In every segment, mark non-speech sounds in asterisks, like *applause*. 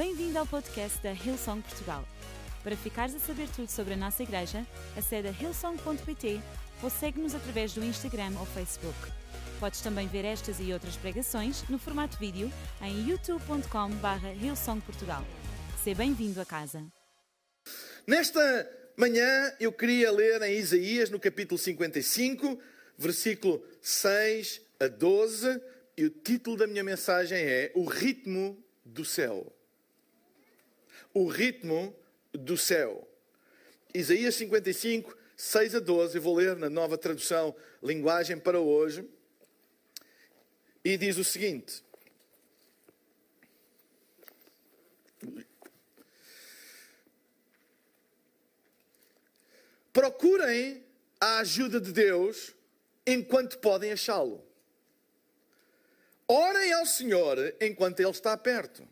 Bem-vindo ao podcast da Hillsong Portugal. Para ficares a saber tudo sobre a nossa igreja, acede a hillsong.pt ou segue-nos através do Instagram ou Facebook. Podes também ver estas e outras pregações no formato vídeo em youtube.com.br hillsongportugal. Seja bem-vindo a casa. Nesta manhã eu queria ler em Isaías, no capítulo 55, versículo 6 a 12, e o título da minha mensagem é O Ritmo do Céu. O Ritmo do Céu. Isaías 55, 6 a 12, eu vou ler na nova tradução Linguagem para hoje, e diz o seguinte. Procurem a ajuda de Deus enquanto podem achá-lo. Orem ao Senhor enquanto Ele está perto.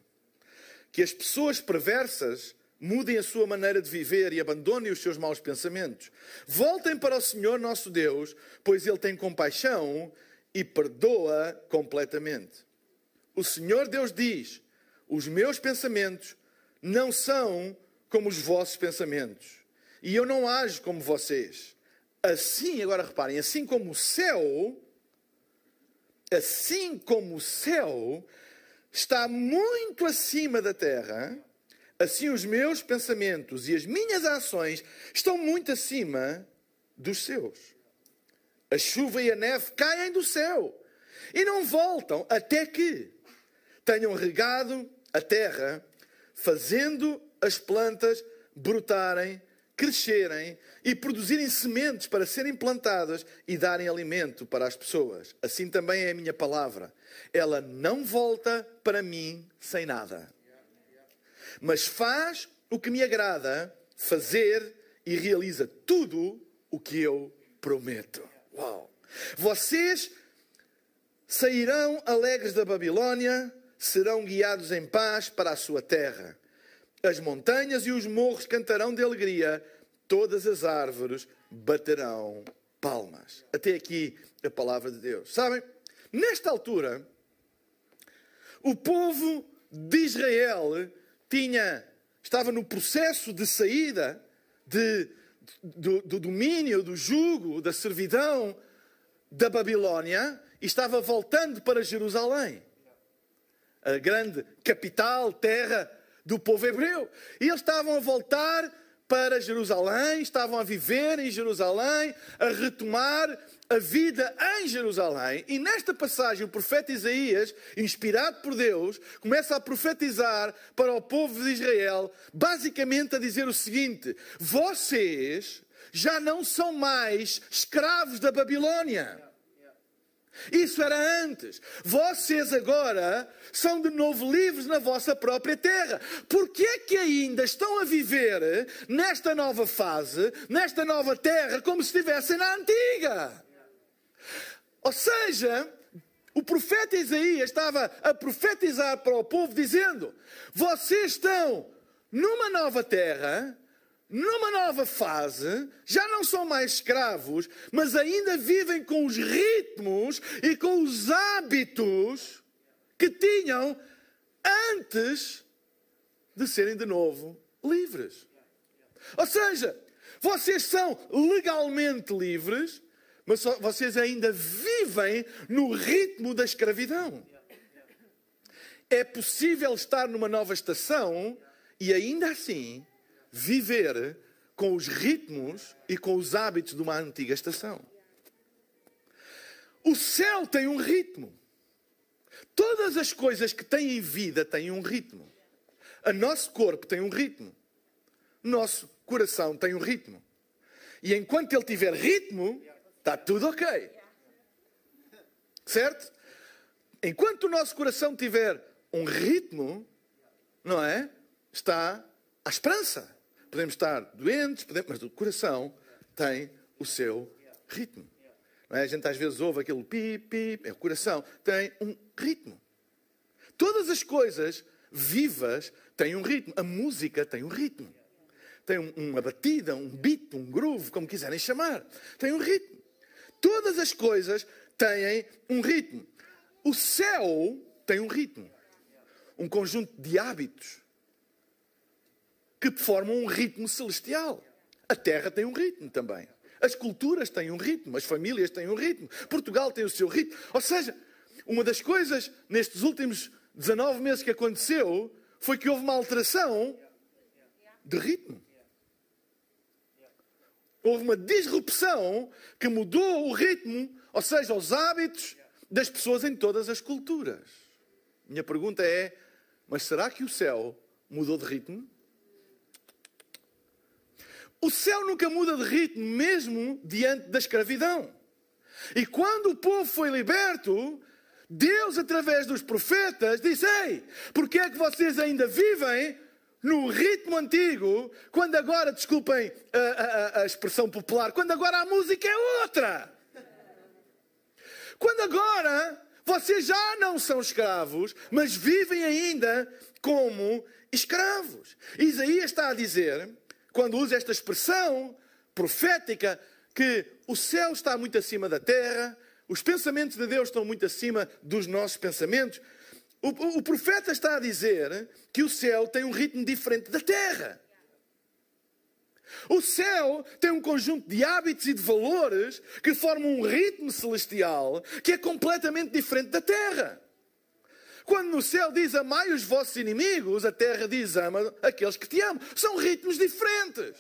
Que as pessoas perversas mudem a sua maneira de viver e abandonem os seus maus pensamentos. Voltem para o Senhor nosso Deus, pois Ele tem compaixão e perdoa completamente. O Senhor Deus diz: Os meus pensamentos não são como os vossos pensamentos, e eu não ajo como vocês. Assim, agora reparem, assim como o céu, assim como o céu está muito acima da terra, assim os meus pensamentos e as minhas ações estão muito acima dos seus. A chuva e a neve caem do céu e não voltam até que tenham regado a terra, fazendo as plantas brotarem crescerem e produzirem sementes para serem plantadas e darem alimento para as pessoas. Assim também é a minha palavra. Ela não volta para mim sem nada. Mas faz o que me agrada fazer e realiza tudo o que eu prometo. Uau! Vocês sairão alegres da Babilônia, serão guiados em paz para a sua terra. As montanhas e os morros cantarão de alegria, todas as árvores baterão palmas. Até aqui a palavra de Deus. Sabem, nesta altura, o povo de Israel tinha, estava no processo de saída de, do, do domínio, do jugo, da servidão da Babilônia e estava voltando para Jerusalém, a grande capital, terra do povo hebreu. E eles estavam a voltar para Jerusalém, estavam a viver em Jerusalém, a retomar a vida em Jerusalém. E nesta passagem, o profeta Isaías, inspirado por Deus, começa a profetizar para o povo de Israel, basicamente a dizer o seguinte: vocês já não são mais escravos da Babilônia. Isso era antes. Vocês agora são de novo livres na vossa própria terra. Por que é que ainda estão a viver nesta nova fase, nesta nova terra, como se estivessem na antiga? Ou seja, o profeta Isaías estava a profetizar para o povo, dizendo: Vocês estão numa nova terra, numa nova fase, já não são mais escravos, mas ainda vivem com os ritmos e com os hábitos que tinham antes de serem de novo livres. Ou seja, vocês são legalmente livres, mas vocês ainda vivem no ritmo da escravidão. É possível estar numa nova estação e ainda assim viver com os ritmos e com os hábitos de uma antiga estação. O céu tem um ritmo. Todas as coisas que têm vida têm um ritmo. O nosso corpo tem um ritmo. Nosso coração tem um ritmo. E enquanto ele tiver ritmo, está tudo ok. Certo? Enquanto o nosso coração tiver um ritmo, não é? Está a esperança podemos estar doentes, podemos, mas o coração tem o seu ritmo. É? A gente às vezes ouve aquele pi, pi, é o coração tem um ritmo. Todas as coisas vivas têm um ritmo. A música tem um ritmo. Tem uma batida, um beat, um groove, como quiserem chamar. Tem um ritmo. Todas as coisas têm um ritmo. O céu tem um ritmo. Um conjunto de hábitos que formam um ritmo celestial. A terra tem um ritmo também. As culturas têm um ritmo, as famílias têm um ritmo. Portugal tem o seu ritmo. Ou seja, uma das coisas nestes últimos 19 meses que aconteceu foi que houve uma alteração de ritmo. Houve uma disrupção que mudou o ritmo, ou seja, os hábitos das pessoas em todas as culturas. Minha pergunta é: mas será que o céu mudou de ritmo? O céu nunca muda de ritmo, mesmo diante da escravidão. E quando o povo foi liberto, Deus, através dos profetas, disse: Ei, porque é que vocês ainda vivem no ritmo antigo, quando agora, desculpem a, a, a expressão popular, quando agora a música é outra? Quando agora vocês já não são escravos, mas vivem ainda como escravos. Isaías está a dizer, quando usa esta expressão profética, que o céu está muito acima da terra, os pensamentos de Deus estão muito acima dos nossos pensamentos. O, o, profeta está a dizer que o céu tem um ritmo diferente da terra. O céu tem um conjunto de hábitos e de valores que formam um ritmo celestial que é completamente diferente da terra. Quando no céu diz amai os vossos inimigos, a terra diz ama aqueles que te amam. São ritmos diferentes.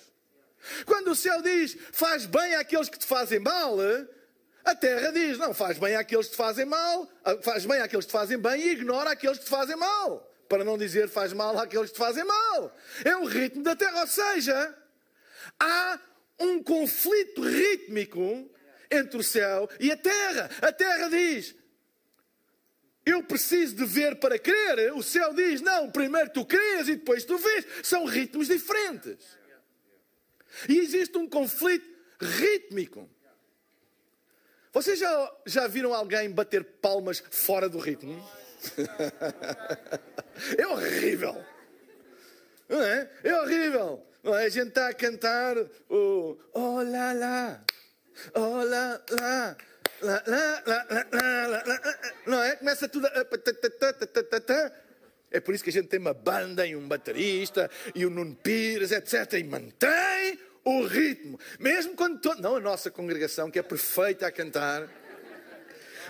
Quando o céu diz faz bem àqueles que te fazem mal, a terra diz não faz bem àqueles que te fazem mal, faz bem àqueles que te fazem bem e ignora aqueles que te fazem mal. Para não dizer faz mal àqueles que te fazem mal. É o ritmo da terra. Ou seja, há um conflito rítmico entre o céu e a terra. A terra diz: Eu preciso de ver para crer. O céu diz: Não, primeiro tu crês e depois tu vês. São ritmos diferentes. E existe um conflito rítmico. Vocês já, já viram alguém bater palmas fora do ritmo? É horrível. Não é? É horrível. É? A gente está a cantar o oh lá Olá oh lá lá. Lá, lá, lá, lá, lá, não é? Começa tudo a... É por isso que a gente tem uma banda e um baterista e o Nuno Pires, etc. E mantém o ritmo. Mesmo quando... To... Não a nossa congregação, que é perfeita a cantar...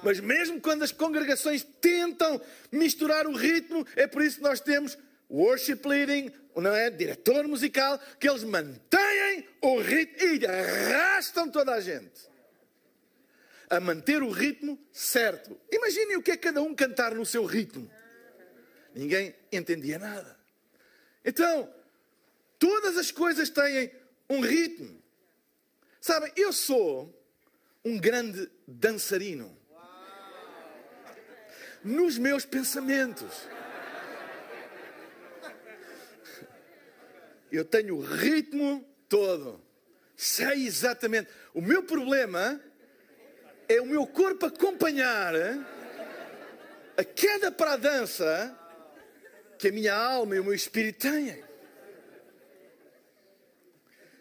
Mas mesmo quando as congregações tentam misturar o ritmo, é por isso que nós temos worship leading, não é? Diretor musical, que eles mantêm o ritmo e arrastam toda a gente a manter o ritmo certo. Imaginem o que é cada um cantar no seu ritmo. Ninguém entendia nada. Então, todas as coisas têm um ritmo. Sabem, eu sou um grande dançarino. Nos meus pensamentos. Eu tenho o ritmo todo. Sei exatamente. O meu problema é o meu corpo acompanhar a queda para a dança que a minha alma e o meu espírito têm.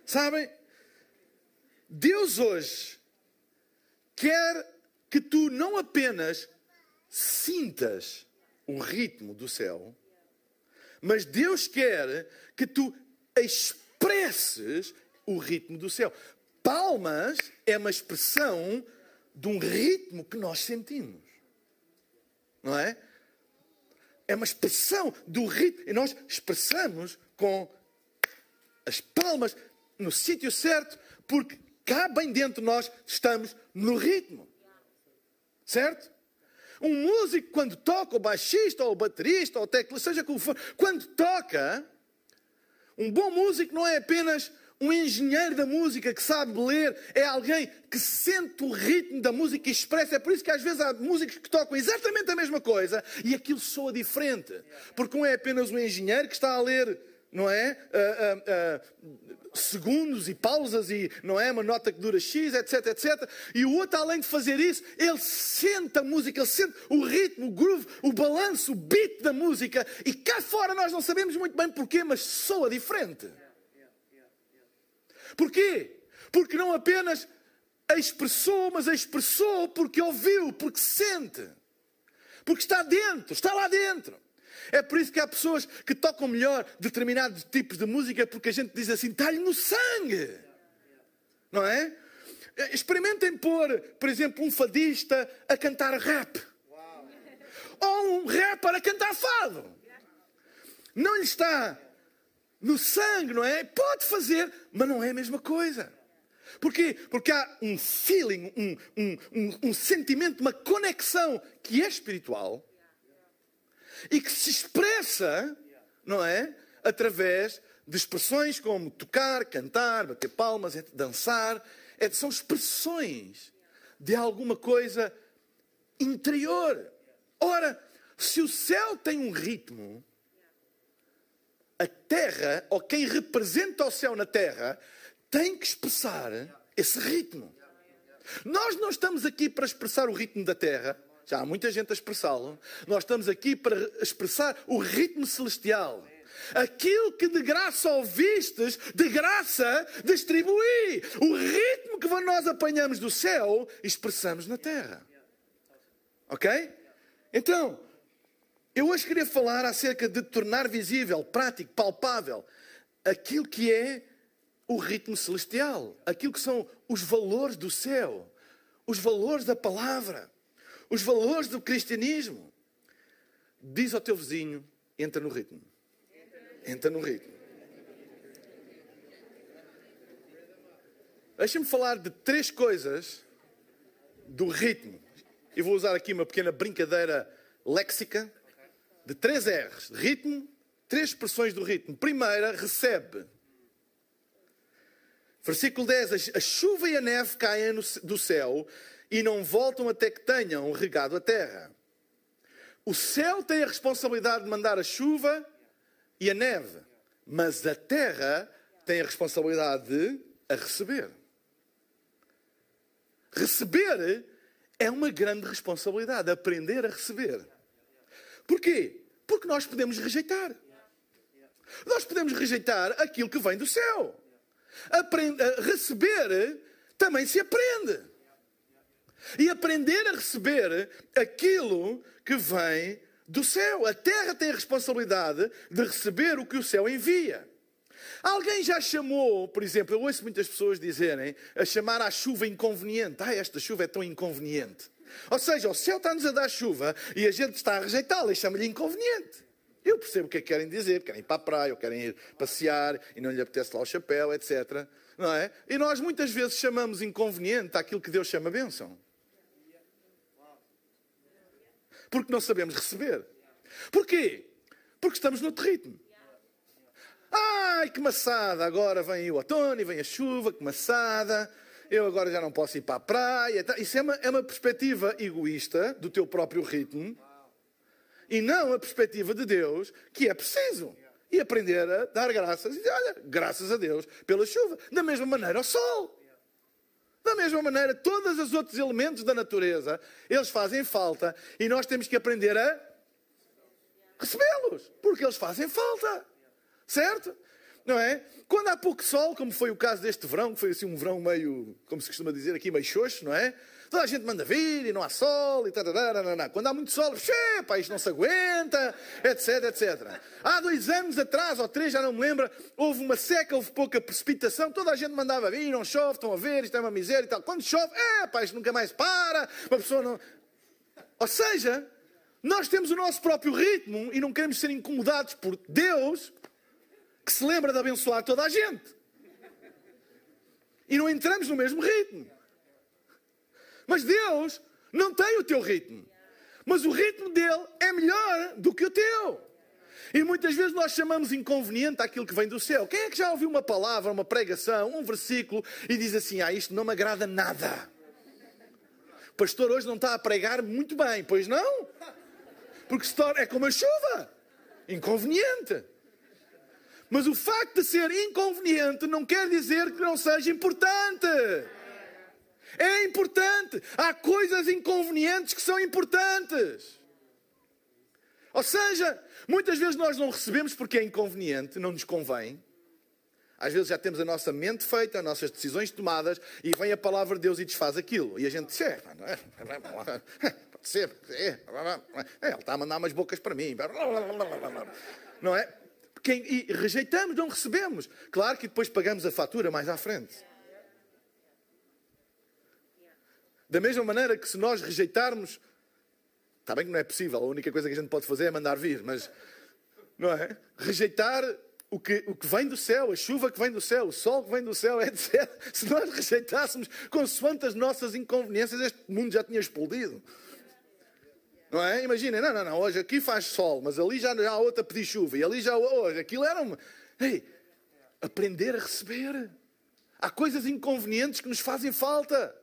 Sabem? Deus hoje quer que tu não apenas sintas o ritmo do céu, mas Deus quer que tu expresses o ritmo do céu. Palmas é uma expressão de um ritmo que nós sentimos. Não é? É uma expressão do ritmo. E nós expressamos com as palmas no sítio certo, porque cá bem dentro de nós estamos no ritmo. Certo? Um músico, quando toca, o baixista, ou o baterista, ou o teclado, seja como for, quando toca, um bom músico não é apenas um engenheiro da música que sabe ler, é alguém que sente o ritmo da música e expressa. É por isso que às vezes há músicos que tocam exatamente a mesma coisa e aquilo soa diferente. Porque um é apenas um engenheiro que está a ler não é? Uh, uh, uh, segundos e pausas e não é uma nota que dura X, etc, etc. E o outro, além de fazer isso, ele sente a música, ele sente o ritmo, o groove, o balanço, o beat da música. E cá fora nós não sabemos muito bem porquê, mas soa diferente. Porquê? Porque não apenas expressou, mas expressou porque ouviu, porque sente. Porque está dentro, está lá dentro. É por isso que há pessoas que tocam melhor determinados tipos de música, porque a gente diz assim, está-lhe no sangue. Não é? Experimentem pôr, por exemplo, um fadista a cantar rap. Ou um rapper a cantar fado. Não lhe está no sangue, não é? Pode fazer, mas não é a mesma coisa. Porquê? Porque há um feeling, um, um, um, um sentimento, uma conexão que é espiritual e que se expressa, não é? Através de expressões como tocar, cantar, bater palmas, dançar. São expressões de alguma coisa interior. Ora, se o céu tem um ritmo, a terra, ou quem representa o céu na terra, tem que expressar esse ritmo. Nós não estamos aqui para expressar o ritmo da terra, já há muita gente a expressá-lo. Nós estamos aqui para expressar o ritmo celestial. Aquilo que de graça ouvistes, de graça distribui. O ritmo que nós apanhamos do céu, expressamos na terra. Ok? Então, eu hoje queria falar acerca de tornar visível, prático, palpável, aquilo que é o ritmo celestial, aquilo que são os valores do céu, os valores da palavra, os valores do cristianismo. Diz ao teu vizinho: entra no ritmo. Entra no ritmo. Deixa-me falar de três coisas do ritmo. E vou usar aqui uma pequena brincadeira léxica de três R's. Ritmo, três expressões do ritmo. Primeira, recebe. Versículo 10: A chuva e a neve caem do céu e não voltam até que tenham regado a terra. O céu tem a responsabilidade de mandar a chuva e a neve, mas a terra tem a responsabilidade de a receber. Receber é uma grande responsabilidade, aprender a receber. Porquê? Porque nós podemos rejeitar. Nós podemos rejeitar aquilo que vem do céu. Receber também se aprende. E aprender a receber aquilo que vem do céu. A terra tem a responsabilidade de receber o que o céu envia. Alguém já chamou, por exemplo, eu ouço muitas pessoas dizerem, a chamar a chuva inconveniente. Ah, esta chuva é tão inconveniente. Ou seja, o céu está-nos a dar chuva e a gente está a rejeitá-la e chama-lhe inconveniente. Eu percebo o que é que querem dizer, querem ir para a praia, ou querem ir passear e não lhe apetece lá o chapéu, etc. Não é? E nós muitas vezes chamamos inconveniente aquilo que Deus chama bênção. Porque não sabemos receber. Porquê? Porque estamos no ritmo. Ai, que maçada! Agora vem o outono e vem a chuva, que maçada. Eu agora já não posso ir para a praia. Isso é uma, é uma perspectiva egoísta do teu próprio ritmo e não a perspectiva de Deus, que é preciso. E aprender a dar graças e dizer, olha, graças a Deus pela chuva. Da mesma maneira, o sol. Da mesma maneira, todos os outros elementos da natureza, eles fazem falta e nós temos que aprender a recebê-los, porque eles fazem falta. Certo? Não é? Quando há pouco sol, como foi o caso deste verão, que foi assim um verão meio, como se costuma dizer aqui, meio xoxo, não é? Toda a gente manda vir e não há sol e tararara, Quando há muito sol, pá, isto não se aguenta, etc, etc. Há dois anos atrás, ou três, já não me lembro, houve uma seca, houve pouca precipitação, toda a gente mandava vir, não chove, estão a ver, isto é uma miséria e tal. Quando chove, é, isto nunca mais para, uma pessoa não... Ou seja, nós temos o nosso próprio ritmo e não queremos ser incomodados por Deus, que se lembra de abençoar toda a gente. E não entramos no mesmo ritmo. Mas Deus não tem o teu ritmo. Mas o ritmo dele é melhor do que o teu. E muitas vezes nós chamamos inconveniente aquilo que vem do céu. Quem é que já ouviu uma palavra, uma pregação, um versículo e diz assim: Ah, isto não me agrada nada? O pastor hoje não está a pregar muito bem, pois não? Porque se torna, é como a chuva inconveniente. Mas o facto de ser inconveniente não quer dizer que não seja importante. É importante. Há coisas inconvenientes que são importantes. Ou seja, muitas vezes nós não recebemos porque é inconveniente, não nos convém. Às vezes já temos a nossa mente feita, as nossas decisões tomadas, e vem a palavra de Deus e desfaz aquilo. E a gente diz, é, *laughs* pode ser. É, é, ele está a mandar umas bocas para mim. Não é? E rejeitamos, não recebemos. Claro que depois pagamos a fatura mais à frente. Da mesma maneira que se nós rejeitarmos, está bem que não é possível, a única coisa que a gente pode fazer é mandar vir, mas não é? Rejeitar o que, o que vem do céu, a chuva que vem do céu, o sol que vem do céu, *laughs* etc. Se nós rejeitássemos consoante as nossas inconveniências, este mundo já tinha explodido. Não é? Imaginem, não, não, não, hoje aqui faz sol, mas ali já, já há outra pedir chuva, e ali já hoje, aquilo era uma. Ei, aprender a receber. Há coisas inconvenientes que nos fazem falta.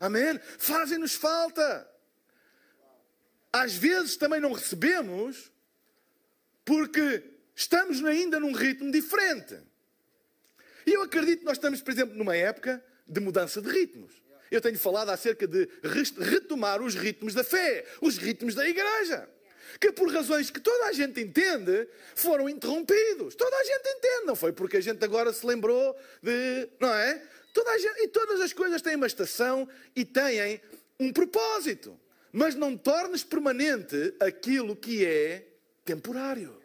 Amém? Fazem-nos falta. Às vezes também não recebemos porque estamos ainda num ritmo diferente. E eu acredito que nós estamos, por exemplo, numa época de mudança de ritmos. Eu tenho falado acerca de retomar os ritmos da fé, os ritmos da igreja. Que por razões que toda a gente entende, foram interrompidos. Toda a gente entende, não foi porque a gente agora se lembrou de. Não é? Toda gente, e todas as coisas têm uma estação e têm um propósito. Mas não tornes permanente aquilo que é temporário.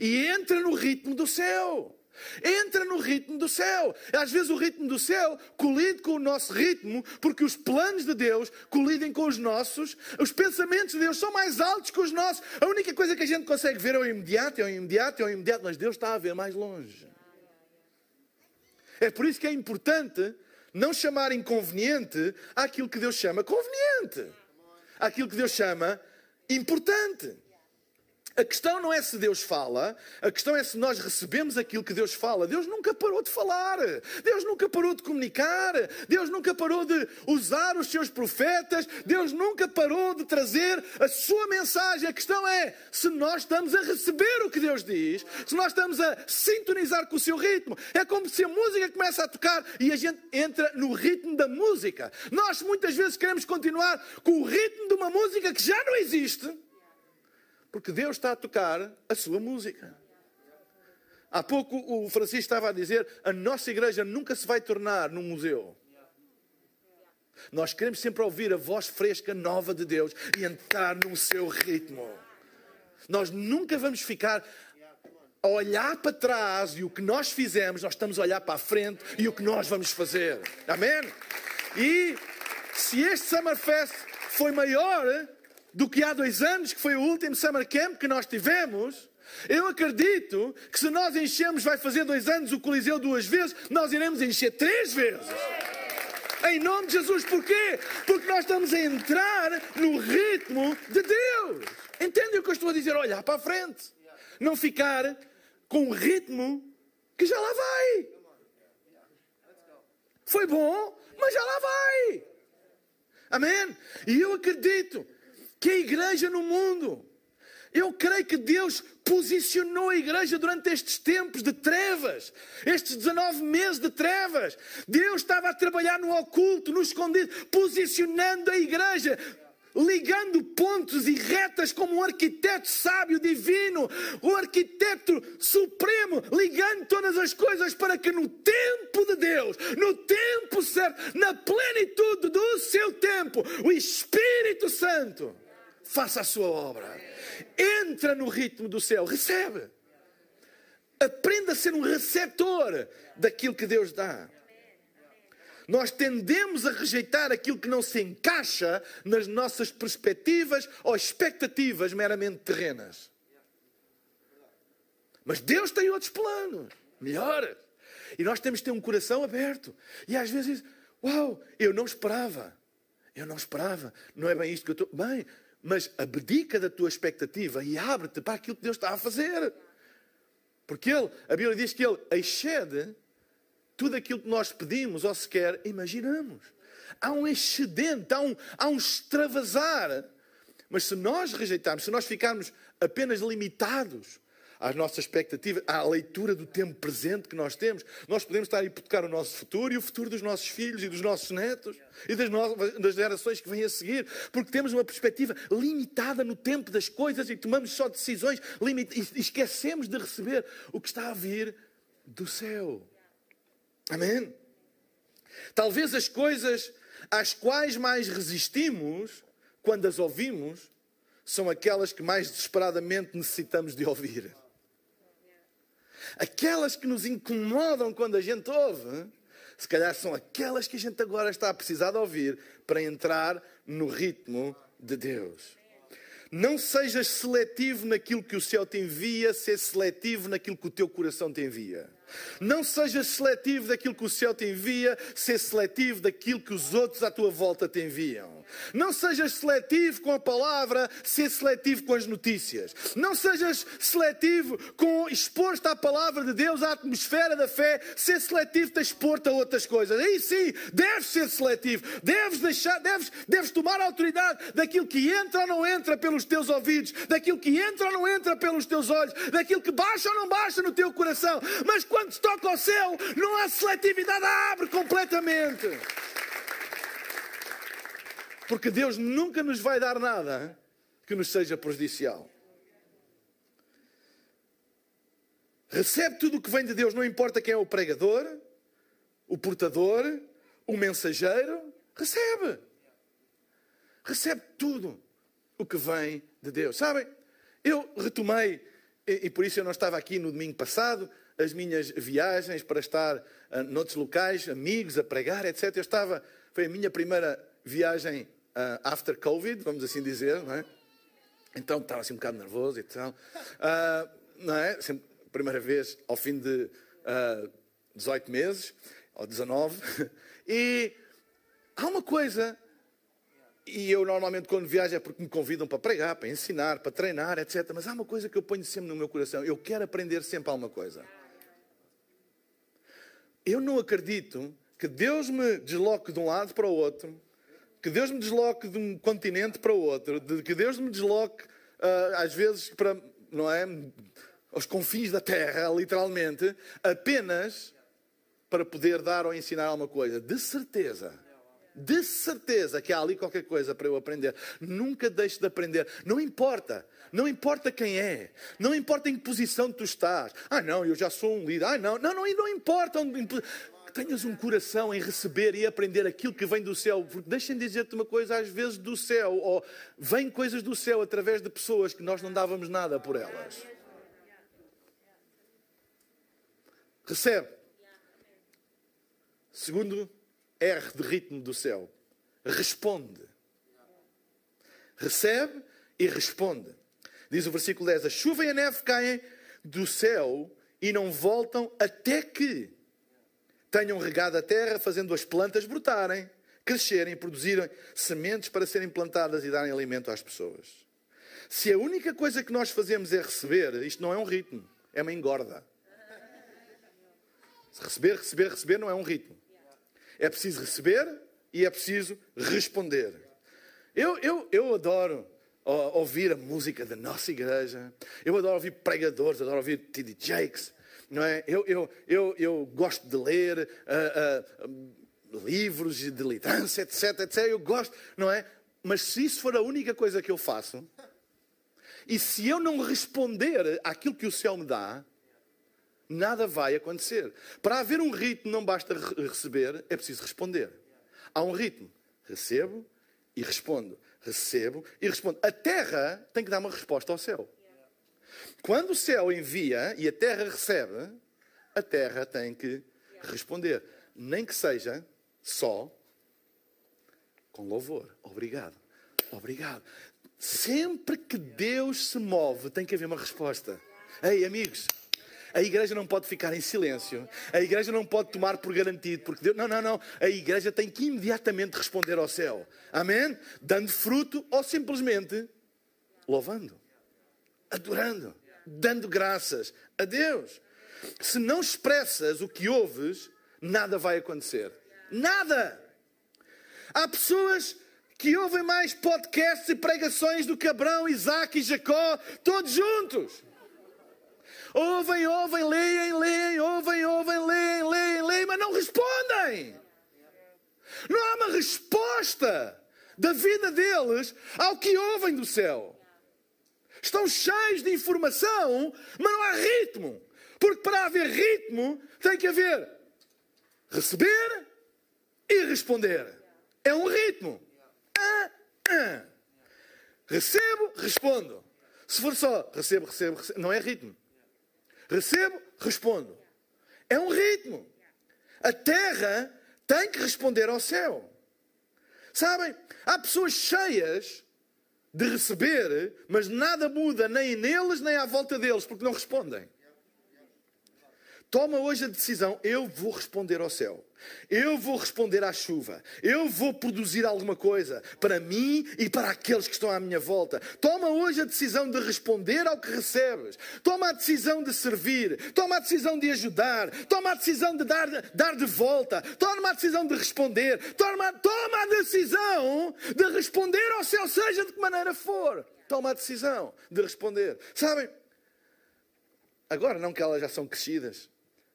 E entra no ritmo do céu. Entra no ritmo do céu. Às vezes o ritmo do céu colide com o nosso ritmo, porque os planos de Deus colidem com os nossos, os pensamentos de Deus são mais altos que os nossos. A única coisa que a gente consegue ver é o imediato, é o imediato, é o imediato, mas Deus está a ver mais longe. É por isso que é importante não chamar inconveniente aquilo que Deus chama conveniente, aquilo que Deus chama importante. A questão não é se Deus fala, a questão é se nós recebemos aquilo que Deus fala. Deus nunca parou de falar, Deus nunca parou de comunicar, Deus nunca parou de usar os seus profetas, Deus nunca parou de trazer a sua mensagem. A questão é se nós estamos a receber o que Deus diz, se nós estamos a sintonizar com o seu ritmo. É como se a música começa a tocar e a gente entra no ritmo da música. Nós muitas vezes queremos continuar com o ritmo de uma música que já não existe porque Deus está a tocar a sua música. Há pouco o Francisco estava a dizer: a nossa igreja nunca se vai tornar num museu. Nós queremos sempre ouvir a voz fresca, nova de Deus e entrar no seu ritmo. Nós nunca vamos ficar a olhar para trás e o que nós fizemos, nós estamos a olhar para a frente e o que nós vamos fazer. Amém? E se este Summerfest foi maior do que há dois anos, que foi o último Summer Camp que nós tivemos, eu acredito que se nós enchemos, vai fazer dois anos o Coliseu duas vezes, nós iremos encher três vezes. Em nome de Jesus, porquê? Porque nós estamos a entrar no ritmo de Deus. Entendem o que eu estou a dizer? Olhar para a frente. Não ficar com um ritmo que já lá vai. Foi bom, mas já lá vai. Amém? E eu acredito que a igreja no mundo. Eu creio que Deus posicionou a igreja durante estes tempos de trevas, estes 19 meses de trevas. Deus estava a trabalhar no oculto, no escondido, posicionando a igreja, ligando pontos e retas como um arquiteto sábio, divino, o arquiteto supremo, ligando todas as coisas para que no tempo de Deus, no tempo certo, na plenitude do seu tempo, o Espírito Santo faça a sua obra. Entra no ritmo do céu, recebe. Aprenda a ser um receptor daquilo que Deus dá. Nós tendemos a rejeitar aquilo que não se encaixa nas nossas perspectivas ou expectativas meramente terrenas. Mas Deus tem outros planos, melhores. E nós temos que ter um coração aberto. E às vezes, uau, eu não esperava. Eu não esperava. Não é bem isto que eu estou. Bem, mas abdica da tua expectativa e abre-te para aquilo que Deus está a fazer. Porque Ele, a Bíblia diz que Ele excede tudo aquilo que nós pedimos ou sequer imaginamos. Há um excedente, há um, há um extravasar. Mas se nós rejeitarmos, se nós ficarmos apenas limitados às nossas expectativas, à leitura do tempo presente que nós temos, nós podemos estar a hipotecar o nosso futuro e o futuro dos nossos filhos e dos nossos netos e das, novas, das gerações que vêm a seguir, porque temos uma perspectiva limitada no tempo das coisas e tomamos só decisões limitadas e esquecemos de receber o que está a vir do céu. Amém? Talvez as coisas às quais mais resistimos quando as ouvimos, são aquelas que mais desesperadamente necessitamos de ouvir. Aquelas que nos incomodam quando a gente ouve, se calhar são aquelas que a gente agora está a precisar de ouvir para entrar no ritmo de Deus. Não sejas seletivo naquilo que o céu te envia, ser seletivo naquilo que o teu coração te envia. Não sejas seletivo daquilo que o céu te envia, ser seletivo daquilo que os outros à tua volta te enviam. Não sejas seletivo com a palavra, ser seletivo com as notícias. Não sejas seletivo com expor-te à palavra de Deus, à atmosfera da fé, ser seletivo te expor-te a outras coisas. Aí sim, deves ser seletivo. Deves deixar, deves, deves tomar autoridade daquilo que entra ou não entra pelos teus ouvidos, daquilo que entra ou não entra pelos teus olhos, daquilo que baixa ou não baixa no teu coração. Mas quando se toca ao céu, não há seletividade, abre completamente. Porque Deus nunca nos vai dar nada que nos seja prejudicial. Recebe tudo o que vem de Deus, não importa quem é o pregador, o portador, o mensageiro, recebe. Recebe tudo o que vem de Deus. Sabem, eu retomei, e, e por isso eu não estava aqui no domingo passado, as minhas viagens para estar uh, noutros locais, amigos, a pregar, etc. Eu estava, foi a minha primeira viagem uh, after Covid, vamos assim dizer, não é? Então estava assim um bocado nervoso e tal. Uh, não é? Sempre, primeira vez ao fim de uh, 18 meses, ou 19. *laughs* E há uma coisa, e eu normalmente quando viajo é porque me convidam para pregar, para ensinar, para treinar, etc. Mas há uma coisa que eu ponho sempre no meu coração. Eu quero aprender sempre alguma coisa. Eu não acredito que Deus me desloque de um lado para o outro que Deus me desloque de um continente para outro, de que Deus me desloque, uh, às vezes, para, não é? Aos confins da terra, literalmente, apenas para poder dar ou ensinar alguma coisa. De certeza. De certeza que há ali qualquer coisa para eu aprender. Nunca deixe de aprender. Não importa. Não importa quem é. Não importa em que posição tu estás. Ah, não, eu já sou um líder. Ah, não. Não, não, não importa tenhas um coração em receber e aprender aquilo que vem do céu. Deixem de dizer-te uma coisa, às vezes do céu, ou vêm coisas do céu através de pessoas que nós não dávamos nada por elas. Recebe. Segundo R de ritmo do céu. Responde. Recebe e responde. Diz o versículo 10: A chuva e a neve caem do céu e não voltam até que tenham regado a terra, fazendo as plantas brotarem, crescerem, produzirem sementes para serem plantadas e darem alimento às pessoas. Se a única coisa que nós fazemos é receber, isto não é um ritmo, é uma engorda. Receber, receber, receber não é um ritmo. É preciso receber e é preciso responder. Eu, eu, eu adoro ouvir a música da nossa igreja. Eu adoro ouvir pregadores, adoro ouvir T.D. Jakes não é? Eu, eu, eu, eu gosto de ler uh, uh, livros de liderança, etc, etc. Eu gosto, não é? Mas se isso for a única coisa que eu faço, e se eu não responder àquilo que o céu me dá, nada vai acontecer. Para haver um ritmo, não basta receber, é preciso responder. Há um ritmo. Recebo e respondo. Recebo e respondo. A terra tem que dar uma resposta ao céu. Quando o céu envia e a terra recebe, a terra tem que responder. Nem que seja só com louvor. Obrigado. Obrigado. Sempre que Deus se move, tem que haver uma resposta. Ei, amigos, a igreja não pode ficar em silêncio. A igreja não pode tomar por garantido, porque Deus. Não, não, não. A igreja tem que imediatamente responder ao céu. Amém? Dando fruto ou simplesmente louvando adorando, dando graças a Deus. Se não expressas o que ouves, nada vai acontecer. Nada! Há pessoas que ouvem mais podcasts e pregações do que Abraão, Isaac e Jacó, todos juntos. Ouvem, ouvem, leem, leem, ouvem, ouvem, leem, leem, leem, mas não respondem. Não há uma resposta da vida deles ao que ouvem do céu estão cheios de informação, mas não há ritmo. Porque para haver ritmo tem que haver receber e responder. É um ritmo. Ah, ah. Recebo, respondo. Se for só recebo, recebo, recebo não é ritmo. Recebo, respondo. É um ritmo. A terra tem que responder ao céu. Sabem? Há pessoas cheias de receber, mas nada muda nem neles nem à volta deles, porque não respondem. Toma hoje a decisão: eu vou responder ao céu. Eu vou responder à chuva. Eu vou produzir alguma coisa para mim e para aqueles que estão à minha volta. Toma hoje a decisão de responder ao que recebes. Toma a decisão de servir. Toma a decisão de ajudar. Toma a decisão de dar, dar de volta. Toma a decisão de responder. Toma, toma a decisão de responder ao céu, seja de que maneira for. Toma a decisão de responder. Sabem? Agora, não que elas já são crescidas,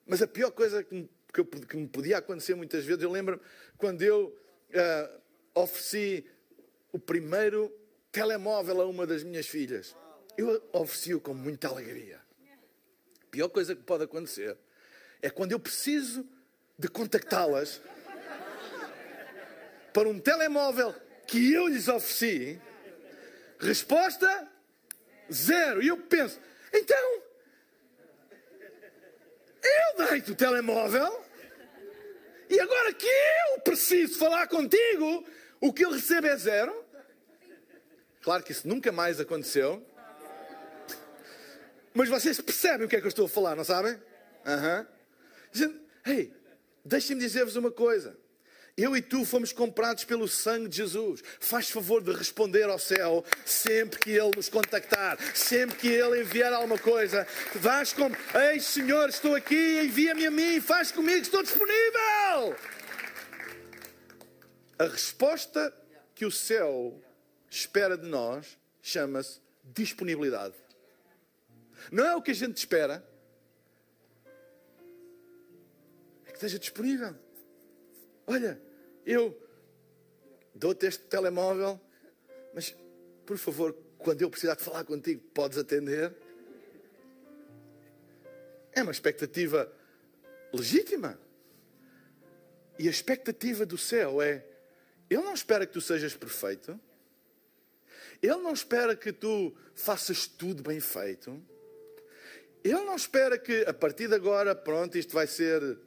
mas a pior coisa que me, que, eu, que me podia acontecer muitas vezes, eu lembro quando eu uh, ofereci o primeiro telemóvel a uma das minhas filhas. Eu ofereci-o com muita alegria. A pior coisa que pode acontecer é quando eu preciso de contactá-las para um telemóvel que eu lhes ofereci. Resposta: zero. E eu penso, então, dei-te o telemóvel e agora que eu preciso falar contigo, o que eu recebo é zero. Claro que isso nunca mais aconteceu. Mas vocês percebem o que é que eu estou a falar, não sabem? Aham. Uhum. Ei, deixem-me dizer-vos uma coisa. Eu e tu fomos comprados pelo sangue de Jesus. Faz favor de responder ao céu sempre que Ele nos contactar, sempre que Ele enviar alguma coisa. Vais como, ei Senhor, estou aqui, envia-me a mim, faz comigo, estou disponível. A resposta que o céu espera de nós chama-se disponibilidade. Não é o que a gente espera, é que esteja disponível. Olha, eu dou-te este telemóvel, mas por favor, quando eu precisar de falar contigo, podes atender? É uma expectativa legítima. E a expectativa do céu é: Ele não espera que tu sejas perfeito, Ele não espera que tu faças tudo bem feito, Ele não espera que a partir de agora, pronto, isto vai ser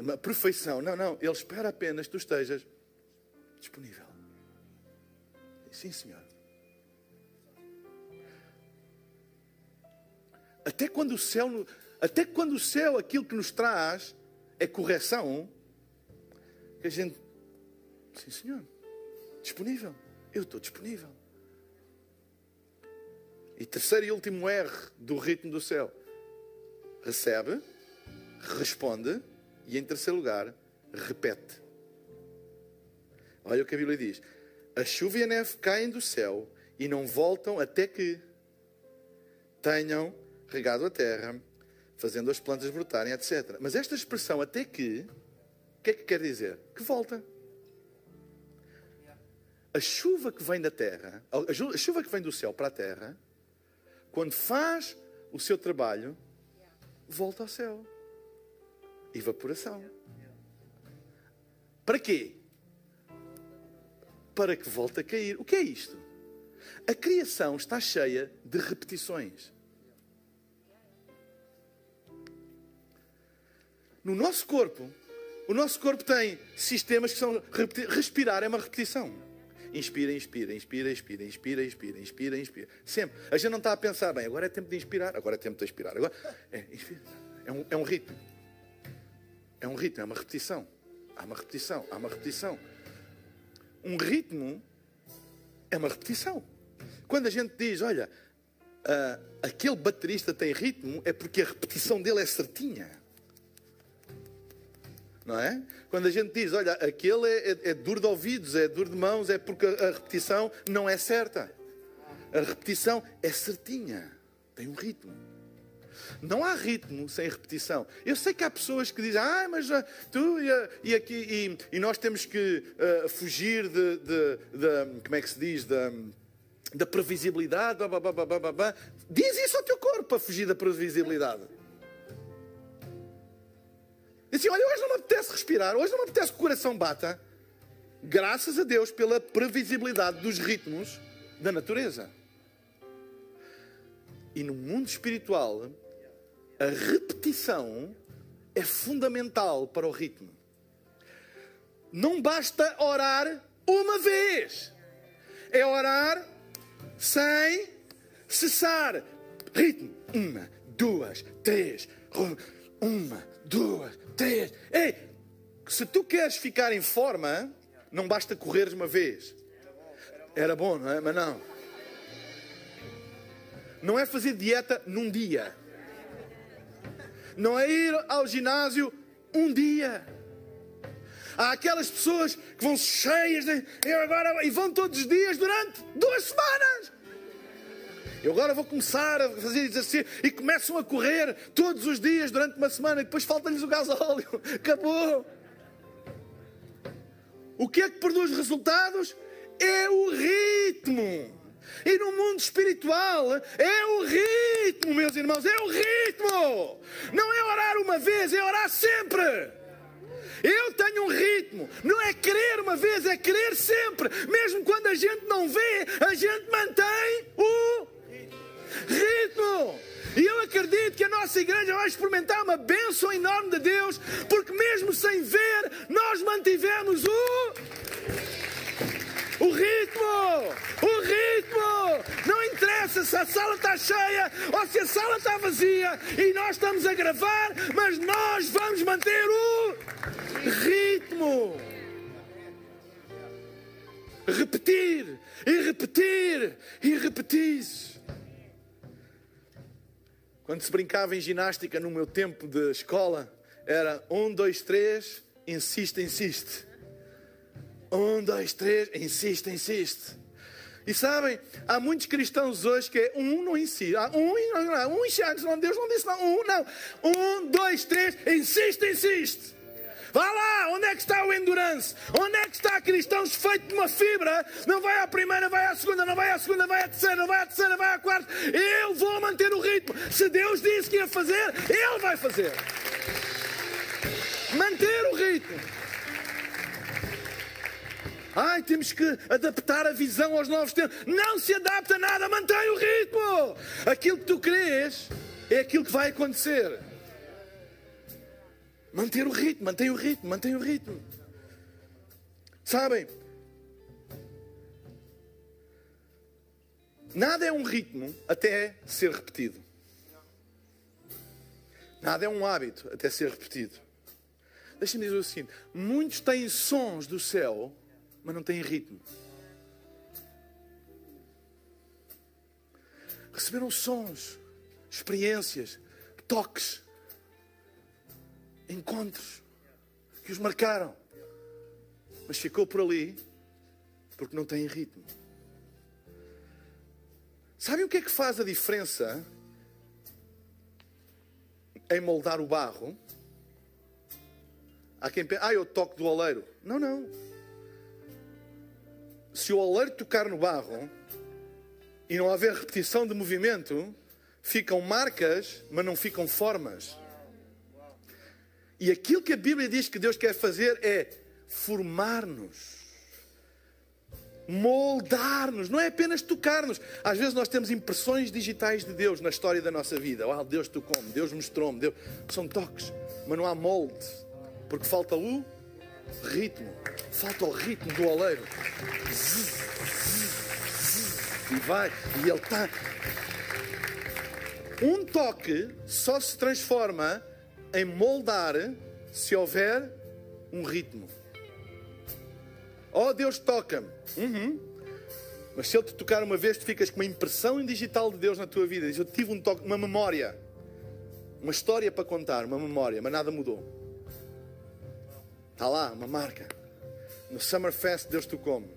uma perfeição. Não, não. Ele espera apenas que tu estejas disponível. Sim, Senhor. Até quando o céu, até quando o céu, aquilo que nos traz é correção, que a gente, sim, Senhor, disponível. Eu estou disponível. E terceiro e último R do ritmo do céu. Recebe, responde e em terceiro lugar, repete. Olha o que a Bíblia diz: A chuva e a neve caem do céu e não voltam até que tenham regado a terra, fazendo as plantas brotarem, etc. Mas esta expressão, até que, o que é que quer dizer? Que volta. A chuva que vem da terra, a chuva que vem do céu para a terra, quando faz o seu trabalho, volta ao céu. Evaporação. Para quê? Para que volte a cair. O que é isto? A criação está cheia de repetições. No nosso corpo, o nosso corpo tem sistemas que são. Respirar é uma repetição. Inspira, inspira, inspira, inspira, inspira, inspira, inspira, inspira. Sempre. A gente não está a pensar, bem, agora é tempo de inspirar, agora é tempo de expirar. Agora, é. É um, é um ritmo. É um ritmo, é uma repetição. Há uma repetição, há uma repetição. Um ritmo é uma repetição. Quando a gente diz, olha, uh, aquele baterista tem ritmo, é porque a repetição dele é certinha. Não é? Quando a gente diz, olha, aquele é, é, é duro de ouvidos, é duro de mãos, é porque a repetição não é certa. A repetição é certinha, tem um ritmo. Não há ritmo sem repetição. Eu sei que há pessoas que dizem, ah, mas tu e, e aqui, e, e, nós temos que uh, fugir de, de, de, como é que se diz, da, da previsibilidade. Blá, blá, blá, blá, Diz isso ao teu corpo para fugir da previsibilidade. Diz assim, olha, hoje não me apetece respirar, hoje não me apetece que o coração bata. Graças a Deus pela previsibilidade dos ritmos da natureza. E no mundo espiritual, a repetição é fundamental para o ritmo. Não basta orar uma vez, é orar sem cessar. Ritmo. Uma, duas, três. Uma, duas, três. Ei, se tu queres ficar em forma, não basta correres uma vez. Era bom, não é? Mas não. Não é fazer dieta num dia. Não é ir ao ginásio um dia. Há aquelas pessoas que vão cheias de, eu agora e vão todos os dias durante duas semanas. Eu agora vou começar a fazer exercício e começam a correr todos os dias durante uma semana e depois falta-lhes o gasóleo. *laughs* Acabou. O que é que produz resultados? É o ritmo. E no mundo espiritual é o ritmo, meus irmãos, é o ritmo. Não é orar uma vez, é orar sempre. Eu tenho um ritmo, não é querer uma vez, é querer sempre. Mesmo quando a gente não vê, a gente mantém o ritmo. E eu acredito que a nossa igreja vai experimentar uma bênção enorme de Deus, porque mesmo sem ver, nós mantivemos o o ritmo! O ritmo! Não interessa se a sala está cheia ou se a sala está vazia e nós estamos a gravar, mas nós vamos manter o ritmo. Repetir e repetir e repetir. Quando se brincava em ginástica no meu tempo de escola, era um, dois, três, insiste, insiste. Um, dois, três, insiste, insiste. E sabem, há muitos cristãos hoje que um, não insiste. Ah, um, não, um, não, Deus não disse não. Um, não. Um, dois, três, insiste, insiste. Vá lá, onde é que está o endurance? Onde é que está cristãos feito de uma fibra? Não vai à primeira, vai à segunda, não vai à segunda, vai à terceira, não vai à terceira, vai à quarta. Eu vou manter o ritmo. Se Deus disse que ia fazer, Ele vai fazer. Manter o ritmo. Ai, temos que adaptar a visão aos novos tempos. Não se adapta nada, mantém o ritmo. Aquilo que tu crês é aquilo que vai acontecer. Manter o ritmo, mantém o ritmo, mantém o ritmo. Sabem? Nada é um ritmo até ser repetido. Nada é um hábito até ser repetido. Deixa-me dizer o seguinte: muitos têm sons do céu mas não têm ritmo. Receberam sons, experiências, toques, encontros que os marcaram, mas ficou por ali porque não têm ritmo. Sabem o que é que faz a diferença em moldar o barro? Há quem pense, ah, eu toco do oleiro. Não, não se o oleiro tocar no barro e não haver repetição de movimento, ficam marcas, mas não ficam formas. E aquilo que a Bíblia diz que Deus quer fazer é formar-nos, moldar-nos, não é apenas tocar-nos. Às vezes nós temos impressões digitais de Deus na história da nossa vida. Oh, Deus tocou-me, Deus mostrou-me, Deus... são toques, mas não há molde, porque falta o ritmo. Falta o ritmo do oleiro. E vai, e ele está. Um toque só se transforma em moldar se houver um ritmo. Oh, Deus toca-me. Uhum. Mas se Ele te tocar uma vez, tu ficas com uma impressão digital de Deus na tua vida. Diz, eu tive um toque, uma memória. Uma história para contar, uma memória, mas nada mudou. Está lá, uma marca. No Summerfest Deus te come.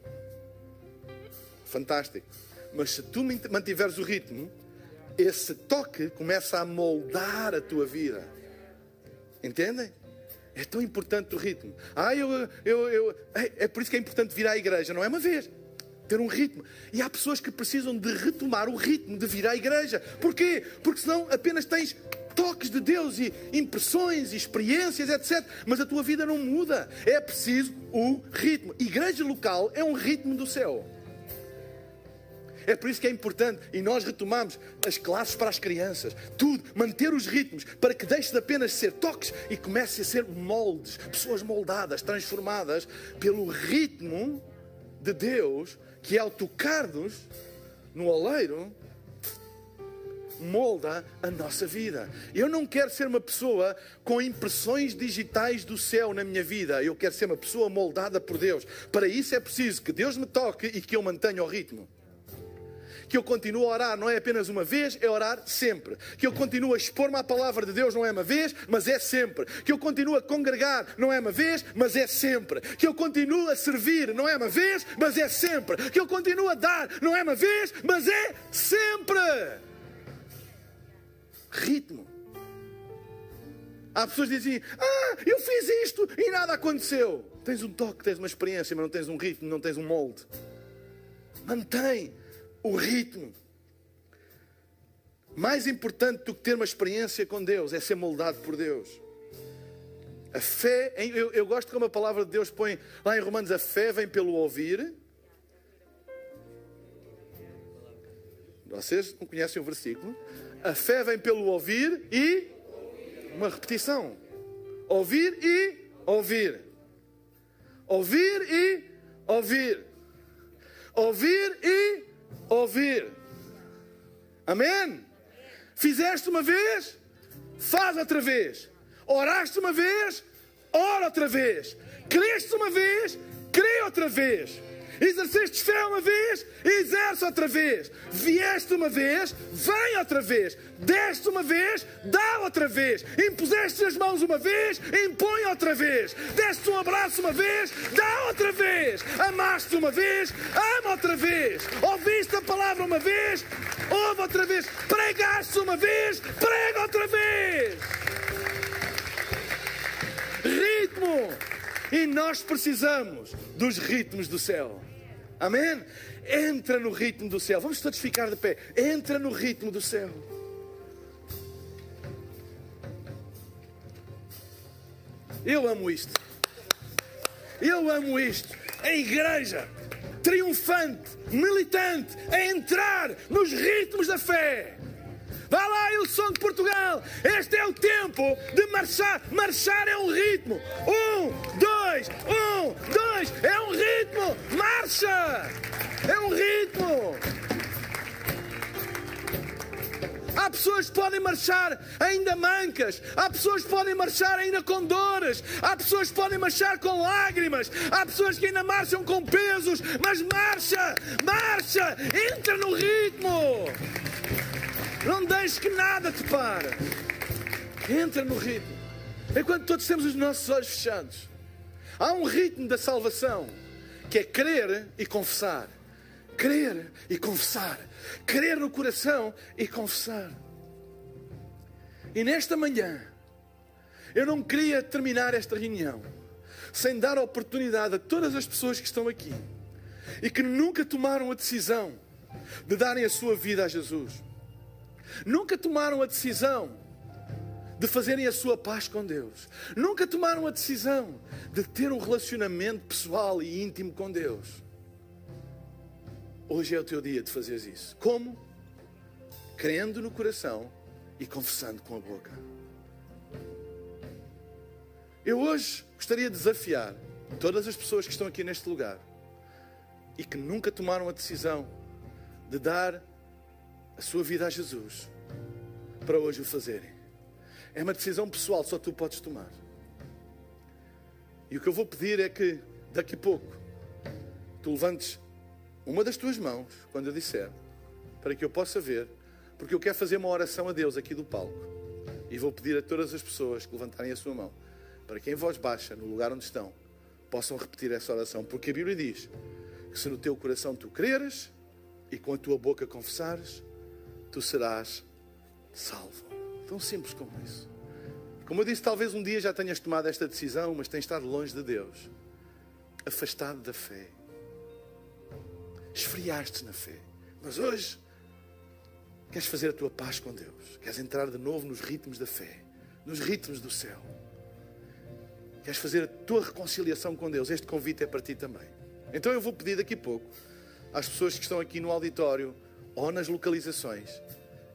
Fantástico. Mas se tu mantiveres o ritmo, esse toque começa a moldar a tua vida. Entendem? É tão importante o ritmo. Ah, eu, eu, eu, é, é por isso que é importante vir à igreja, não é uma vez. Ter um ritmo. E há pessoas que precisam de retomar o ritmo de vir à igreja. Porquê? Porque senão apenas tens toques de Deus e impressões e experiências, etc. Mas a tua vida não muda. É preciso o ritmo. Igreja local é um ritmo do céu. É por isso que é importante, e nós retomamos as classes para as crianças, tudo, manter os ritmos, para que deixe de apenas ser toques e comece a ser moldes, pessoas moldadas, transformadas pelo ritmo de Deus, que ao tocar-nos no oleiro, molda a nossa vida. Eu não quero ser uma pessoa com impressões digitais do céu na minha vida. Eu quero ser uma pessoa moldada por Deus. Para isso é preciso que Deus me toque e que eu mantenha o ritmo que eu continuo a orar não é apenas uma vez, é orar sempre. Que eu continuo a expor-me à palavra de Deus não é uma vez, mas é sempre. Que eu continuo a congregar não é uma vez, mas é sempre. Que eu continuo a servir não é uma vez, mas é sempre. Que eu continuo a dar não é uma vez, mas é sempre ritmo. Há pessoas que dizem: Ah, eu fiz isto e nada aconteceu. Tens um toque, tens uma experiência, mas não tens um ritmo, não tens um molde. Mantém o ritmo. Mais importante do que ter uma experiência com Deus é ser moldado por Deus. A fé, eu, eu gosto como a palavra de Deus põe lá em Romanos: a fé vem pelo ouvir. Vocês não conhecem o versículo? A fé vem pelo ouvir e uma repetição. Ouvir e ouvir. Ouvir e ouvir. Ouvir e ouvir. Amém? Fizeste uma vez, faz outra vez. Oraste uma vez, ora outra vez. Creste uma vez, crê outra vez. Exerceste fé uma vez, exerce outra vez. Vieste uma vez, vem outra vez. Deste uma vez, dá outra vez. Impuseste as mãos uma vez, impõe outra vez. Deste um abraço uma vez, dá outra vez. Amaste uma vez, ama outra vez. Ouviste a palavra uma vez, ouve outra vez. Pregaste uma vez, prega outra vez. Ritmo. E nós precisamos dos ritmos do céu. Amém? Entra no ritmo do céu. Vamos todos ficar de pé. Entra no ritmo do céu. Eu amo isto. Eu amo isto. A igreja triunfante, militante, a entrar nos ritmos da fé. Vá lá, Ilson de Portugal. Este é o tempo de marchar. Marchar é um ritmo. Um, dois, um, dois. É um ritmo. Marcha. É um ritmo. Há pessoas que podem marchar ainda mancas. Há pessoas que podem marchar ainda com dores. Há pessoas que podem marchar com lágrimas. Há pessoas que ainda marcham com pesos. Mas marcha, marcha, entra no ritmo. Não deixes que nada te pare. Entra no ritmo. Enquanto todos temos os nossos olhos fechados. Há um ritmo da salvação que é crer e confessar. Crer e confessar. Crer no coração e confessar. E nesta manhã, eu não queria terminar esta reunião sem dar a oportunidade a todas as pessoas que estão aqui e que nunca tomaram a decisão de darem a sua vida a Jesus Nunca tomaram a decisão de fazerem a sua paz com Deus. Nunca tomaram a decisão de ter um relacionamento pessoal e íntimo com Deus. Hoje é o teu dia de fazeres isso. Como? Crendo no coração e confessando com a boca. Eu hoje gostaria de desafiar todas as pessoas que estão aqui neste lugar e que nunca tomaram a decisão de dar a sua vida a Jesus para hoje o fazerem. É uma decisão pessoal, só tu podes tomar. E o que eu vou pedir é que daqui a pouco tu levantes uma das tuas mãos quando eu disser, para que eu possa ver, porque eu quero fazer uma oração a Deus aqui do palco. E vou pedir a todas as pessoas que levantarem a sua mão, para que em voz baixa, no lugar onde estão, possam repetir essa oração, porque a Bíblia diz que se no teu coração tu creres e com a tua boca confessares, tu serás salvo. Tão simples como isso. Como eu disse, talvez um dia já tenhas tomado esta decisão, mas tens estado longe de Deus, afastado da fé, esfriaste na fé. Mas hoje queres fazer a tua paz com Deus, queres entrar de novo nos ritmos da fé, nos ritmos do céu. Queres fazer a tua reconciliação com Deus? Este convite é para ti também. Então eu vou pedir daqui a pouco às pessoas que estão aqui no auditório ou nas localizações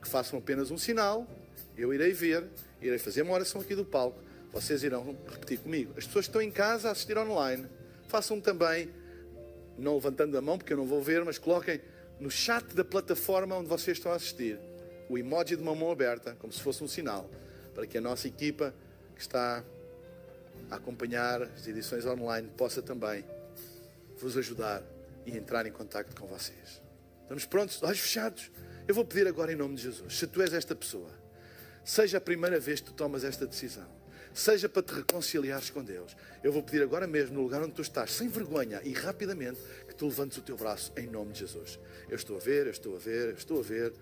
que façam apenas um sinal, eu irei ver, irei fazer uma oração aqui do palco, vocês irão repetir comigo. As pessoas que estão em casa a assistir online, façam também, não levantando a mão porque eu não vou ver, mas coloquem no chat da plataforma onde vocês estão a assistir o emoji de uma mão aberta, como se fosse um sinal, para que a nossa equipa que está a acompanhar as edições online possa também vos ajudar e entrar em contato com vocês. Estamos prontos? Olhos fechados? Eu vou pedir agora em nome de Jesus, se tu és esta pessoa, seja a primeira vez que tu tomas esta decisão, seja para te reconciliares com Deus, eu vou pedir agora mesmo, no lugar onde tu estás, sem vergonha e rapidamente, que tu levantes o teu braço em nome de Jesus. Eu estou a ver, eu estou a ver, eu estou a ver.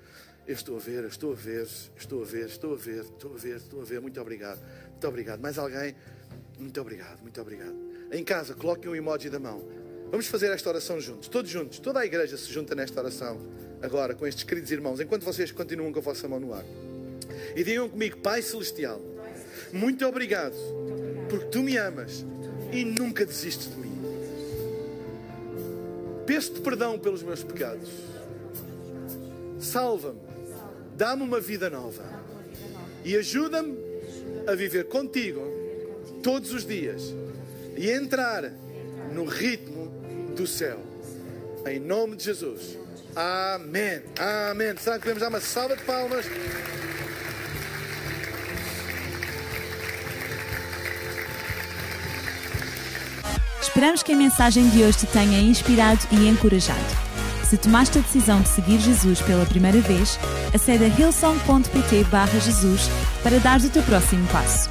Eu estou a ver, eu estou a ver, estou a ver, estou a ver, estou a ver, estou a ver. Muito obrigado. Muito obrigado. Mais alguém? Muito obrigado, muito obrigado. Em casa, coloquem um emoji da mão. Vamos fazer esta oração juntos, todos juntos. Toda a igreja se junta nesta oração agora com estes queridos irmãos, enquanto vocês continuam com a vossa mão no ar. E digam comigo, Pai Celestial, muito obrigado, porque tu me amas e nunca desistes de mim. Peço-te perdão pelos meus pecados. Salva-me, dá-me uma vida nova e ajuda-me a viver contigo todos os dias e entrar no ritmo do céu. Em nome de Jesus. Amém. Amém. Será que podemos dar uma salva de palmas? Esperamos que a mensagem de hoje te tenha inspirado e encorajado. Se tomaste a decisão de seguir Jesus pela primeira vez, acede a hillsong.pt Jesus para dar o teu próximo passo.